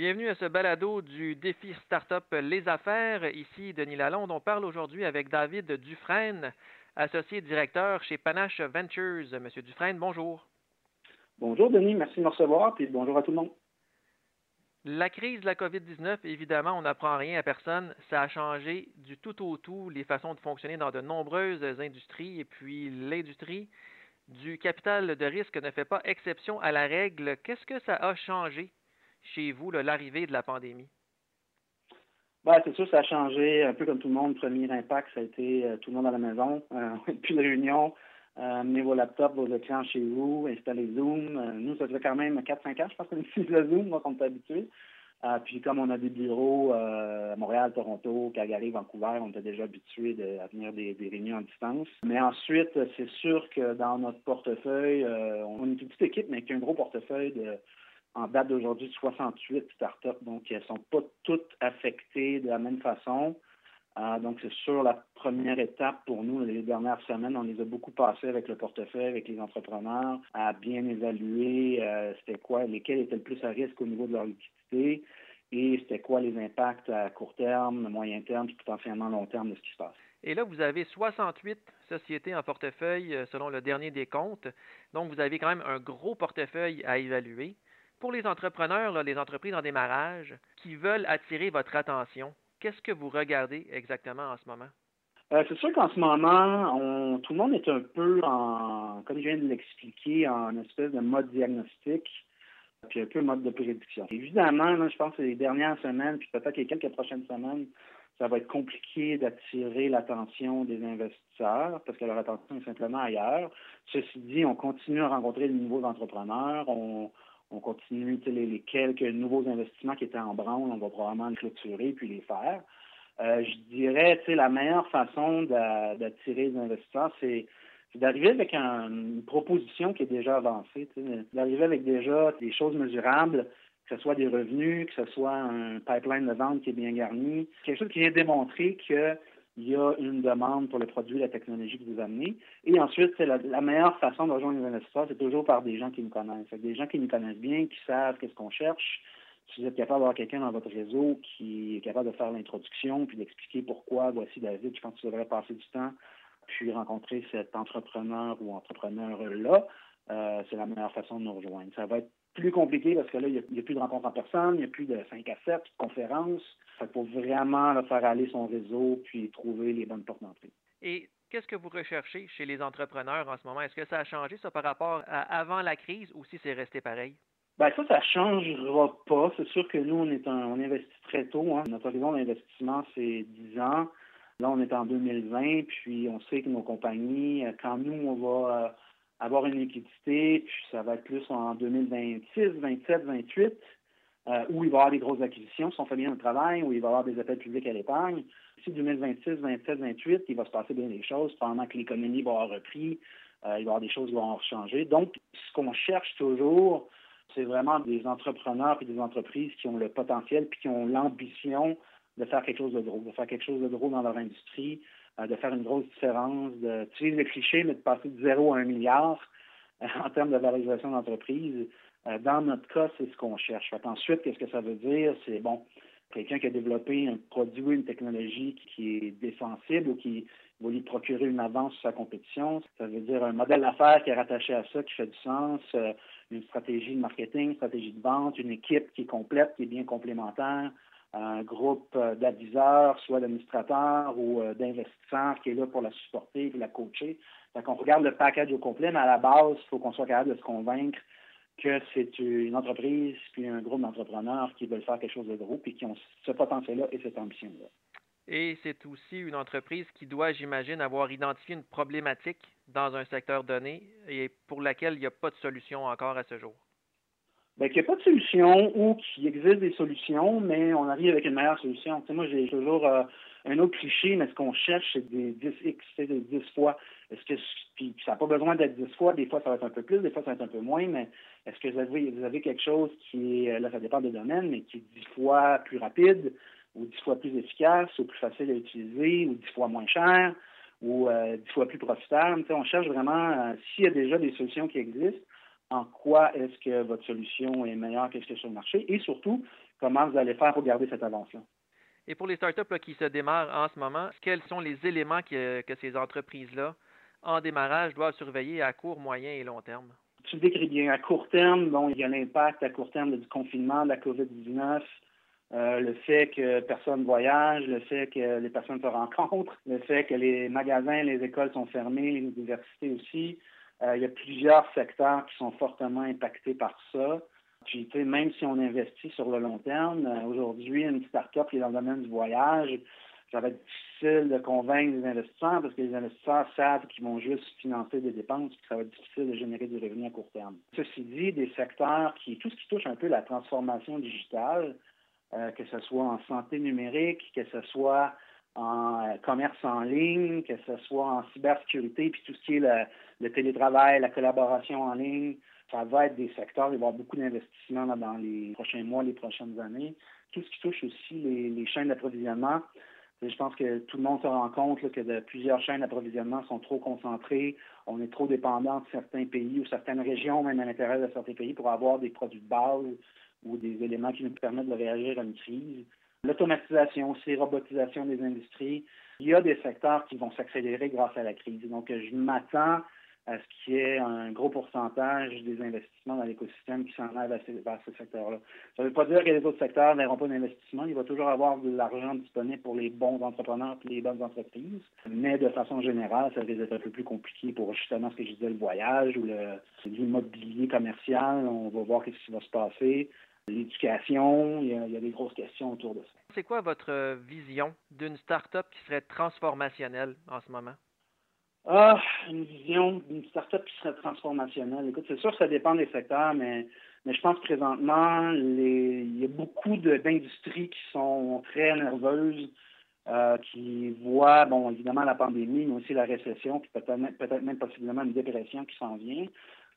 Bienvenue à ce balado du défi Startup Les Affaires. Ici Denis Lalonde. On parle aujourd'hui avec David Dufresne, associé directeur chez Panache Ventures. Monsieur Dufresne, bonjour. Bonjour Denis, merci de me recevoir et bonjour à tout le monde. La crise de la COVID-19, évidemment, on n'apprend rien à personne. Ça a changé du tout au tout les façons de fonctionner dans de nombreuses industries et puis l'industrie du capital de risque ne fait pas exception à la règle. Qu'est-ce que ça a changé? Chez vous, l'arrivée de la pandémie? Ben, c'est sûr, ça a changé un peu comme tout le monde. Premier impact, ça a été euh, tout le monde à la maison, euh, plus de réunions, euh, amenez vos laptops, vos écrans chez vous, installez Zoom. Euh, nous, ça fait quand même 4-5 ans, je pense qu'on utilise le Zoom, moi, on est habitué. Euh, puis comme on a des bureaux à Montréal, Toronto, Calgary, Vancouver, on était déjà habitués de, à venir des, réunions à distance. Mais ensuite, c'est sûr que dans notre portefeuille, on est une petite équipe, mais qui a un gros portefeuille de en date d'aujourd'hui 68 startups. Donc, elles ne sont pas toutes affectées de la même façon. Euh, donc, c'est sûr la première étape pour nous les dernières semaines. On les a beaucoup passées avec le portefeuille, avec les entrepreneurs, à bien évaluer euh, c'était quoi, lesquels étaient le plus à risque au niveau de leur liquidité et c'était quoi les impacts à court terme, moyen terme, puis potentiellement long terme de ce qui se passe. Et là, vous avez 68 sociétés en portefeuille euh, selon le dernier des comptes. Donc, vous avez quand même un gros portefeuille à évaluer. Pour les entrepreneurs, les entreprises en démarrage qui veulent attirer votre attention, Qu'est-ce que vous regardez exactement en ce moment? Euh, c'est sûr qu'en ce moment, tout le monde est un peu en, comme je viens de l'expliquer, en espèce de mode diagnostic, puis un peu mode de prédiction. Évidemment, je pense que les dernières semaines, puis peut-être les quelques prochaines semaines, ça va être compliqué d'attirer l'attention des investisseurs parce que leur attention est simplement ailleurs. Ceci dit, on continue à rencontrer de nouveaux entrepreneurs. On continue les, quelques nouveaux investissements qui étaient en branle, on va probablement les clôturer puis les faire. Euh, je dirais, la meilleure façon d'attirer les investisseurs, c'est d'arriver avec une proposition qui est déjà avancée, d'arriver avec déjà des choses mesurables, que ce soit des revenus, que ce soit un pipeline de vente qui est bien garni, quelque chose qui vient démontrer que il y a une demande pour le produit, la technologie que vous amenez. Et ensuite, c'est la, meilleure façon de rejoindre les investisseurs, c'est toujours par des gens qui nous connaissent. Des gens qui nous connaissent bien, qui savent qu'est-ce qu'on cherche. Si vous êtes capable d'avoir quelqu'un dans votre réseau qui est capable de faire l'introduction, puis d'expliquer pourquoi, voici David, je pense que tu devrais passer du temps, puis rencontrer cet entrepreneur ou entrepreneur-là, euh, c'est la meilleure façon de nous rejoindre. Ça va être plus compliqué parce que là, il n'y a, plus de rencontres en personne, il n'y a plus de 5 à 7 conférences. Il faut vraiment faire aller son réseau puis trouver les bonnes portes d'entrée. Et qu'est-ce que vous recherchez chez les entrepreneurs en ce moment? Est-ce que ça a changé ça par rapport à avant la crise ou si c'est resté pareil? Bien, ça, ça ne changera pas. C'est sûr que nous, on est on investit très tôt. Hein. Notre horizon d'investissement, c'est 10 ans. Là, on est en 2020, puis on sait que nos compagnies, quand nous, on va euh, avoir une liquidité, puis ça va être plus en 2026, 27, 28, où il va y avoir des grosses acquisitions si on fait bien le travail, où il va y avoir des appels publics à l'épargne. Si 2026, 27, 28, il va se passer bien des choses, pendant que l'économie va avoir repris, euh, il va y avoir des choses qui vont changer. Donc, ce qu'on cherche toujours, c'est vraiment des entrepreneurs et des entreprises qui ont le potentiel puis qui ont l'ambition de faire quelque chose de gros, de faire quelque chose de gros dans leur industrie, de faire une grosse différence, de tuer le cliché, mais de passer de zéro à un milliard euh, en termes de valorisation d'entreprise. Euh, dans notre cas, c'est ce qu'on cherche. ensuite, qu'est-ce que ça veut dire? C'est bon, quelqu'un qui a développé un produit ou une technologie qui est défensible ou qui va lui procurer une avance sur sa compétition. Ça veut dire un modèle d'affaires qui est rattaché à ça, qui fait du sens, une stratégie de marketing, une stratégie de vente, une équipe qui est complète, qui est bien complémentaire, un groupe euh, d'aviseurs, soit d'administrateurs ou euh, d'investisseurs qui est là pour la supporter et la coacher. Donc, on regarde le package au complet, mais à la base, il faut qu'on soit capable de se convaincre que c'est une entreprise puis un groupe d'entrepreneurs qui veulent faire quelque chose de gros et qui ont ce potentiel-là et cette ambition-là. Et c'est aussi une entreprise qui doit, j'imagine, avoir identifié une problématique dans un secteur donné et pour laquelle il n'y a pas de solution encore à ce jour. Bien, qu'il n'y a pas de solution ou qu'il existe des solutions, mais on arrive avec une meilleure solution. Tu sais, moi, j'ai toujours euh, un autre cliché, mais ce qu'on cherche, c'est des 10x, c'est des 10 fois. Est-ce que puis ça n'a pas besoin d'être 10 fois, des fois ça va être un peu plus, des fois ça va être un peu moins, mais est-ce que vous avez, quelque chose qui est, là ça dépend des domaines, mais qui est 10 fois plus rapide, ou 10 fois plus efficace, ou plus facile à utiliser, ou 10 fois moins cher, ou euh, 10 fois plus profitable? On cherche vraiment, euh, s'il y a déjà des solutions qui existent, en quoi est-ce que votre solution est meilleure que ce qu'il y a sur le marché et surtout, comment vous allez faire pour garder cette avance-là. Et pour les startups qui se démarrent en ce moment, quels sont les éléments que, que ces entreprises-là, en démarrage, doivent surveiller à court, moyen et long terme? Tu le décris bien. À court terme, bon, il y a l'impact à court terme du confinement, de la COVID-19, euh, le fait que personne voyage, le fait que les personnes se rencontrent, le fait que les magasins, les écoles sont fermés, les universités aussi. Euh, il y a plusieurs secteurs qui sont fortement impactés par ça. Même si on investit sur le long terme, euh, aujourd'hui, une start-up qui est dans le domaine du voyage, ça va être difficile de convaincre les investisseurs parce que les investisseurs savent qu'ils vont juste financer des dépenses et que ça va être difficile de générer du revenu à court terme. Ceci dit, des secteurs qui, tout ce qui touche un peu la transformation digitale, euh, que ce soit en santé numérique, que ce soit en euh, commerce en ligne, que ce soit en cybersécurité, puis tout ce qui est le, télétravail, la collaboration en ligne, ça va être des secteurs, il va y avoir beaucoup d'investissements dans les prochains mois, les prochaines années. Tout ce qui touche aussi les, chaînes d'approvisionnement, je pense que tout le monde se rend compte que de, plusieurs chaînes d'approvisionnement sont trop concentrées. On est trop dépendant de certains pays ou certaines régions, même à l'intérieur de certains pays, pour avoir des produits de base ou des éléments qui nous permettent de réagir à une crise. L'automatisation aussi, robotisation des industries. Il y a des secteurs qui vont s'accélérer grâce à la crise. Donc, je m'attends à ce qu'il y ait un gros pourcentage des investissements dans l'écosystème qui s'en vers, ce secteur-là. Ça ne veut pas dire que les autres secteurs n'auront pas d'investissement. Il va toujours avoir de l'argent disponible pour les bons entrepreneurs et les bonnes entreprises. Mais de façon générale, ça risque d'être un peu plus compliqué pour justement ce que je disais, le voyage ou l'immobilier commercial. On va voir ce qui va se passer l'éducation, il, y, a, des grosses questions autour de ça. C'est quoi votre vision d'une start-up qui serait transformationnelle en ce moment? Ah, une vision d'une start-up qui serait transformationnelle. Écoute, c'est sûr que ça dépend des secteurs, mais, mais je pense que présentement, les, il y a beaucoup d'industries qui sont très nerveuses, euh, qui voient, bon, évidemment, la pandémie, mais aussi la récession, puis peut-être peut même possiblement une dépression qui s'en vient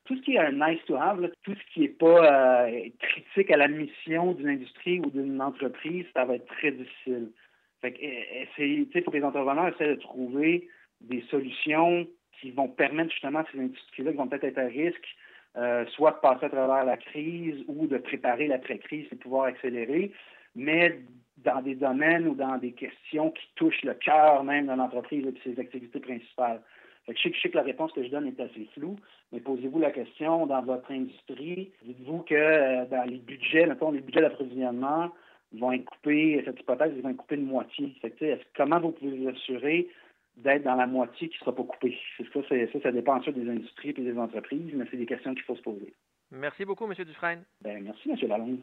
tout ce qui est un nice to have, tout ce qui n'est pas euh, critique à la mission d'une industrie ou d'une entreprise, ça va être très difficile. Fait que, faut que les entrepreneurs essaient de trouver des solutions qui vont permettre justement à ces industries-là qui vont peut-être être à risque, euh, soit de passer à travers la crise ou de préparer l'après-crise et pouvoir accélérer, mais dans des domaines ou dans des questions qui touchent le cœur même de l'entreprise et ses activités principales je, sais, que la réponse que je donne est assez floue, mais posez-vous la question dans votre industrie, dites-vous que euh, dans les budgets, mettons, les budgets d'approvisionnement vont être coupés, cette hypothèse, ils vont être coupés de moitié. comment vous pouvez vous assurer d'être dans la moitié qui ne sera pas coupée? Ça, ça, ça dépend ensuite des industries et des entreprises, mais c'est des questions qu'il faut se poser. Merci beaucoup, M. Dufresne. Ben, merci, M. Lalonde.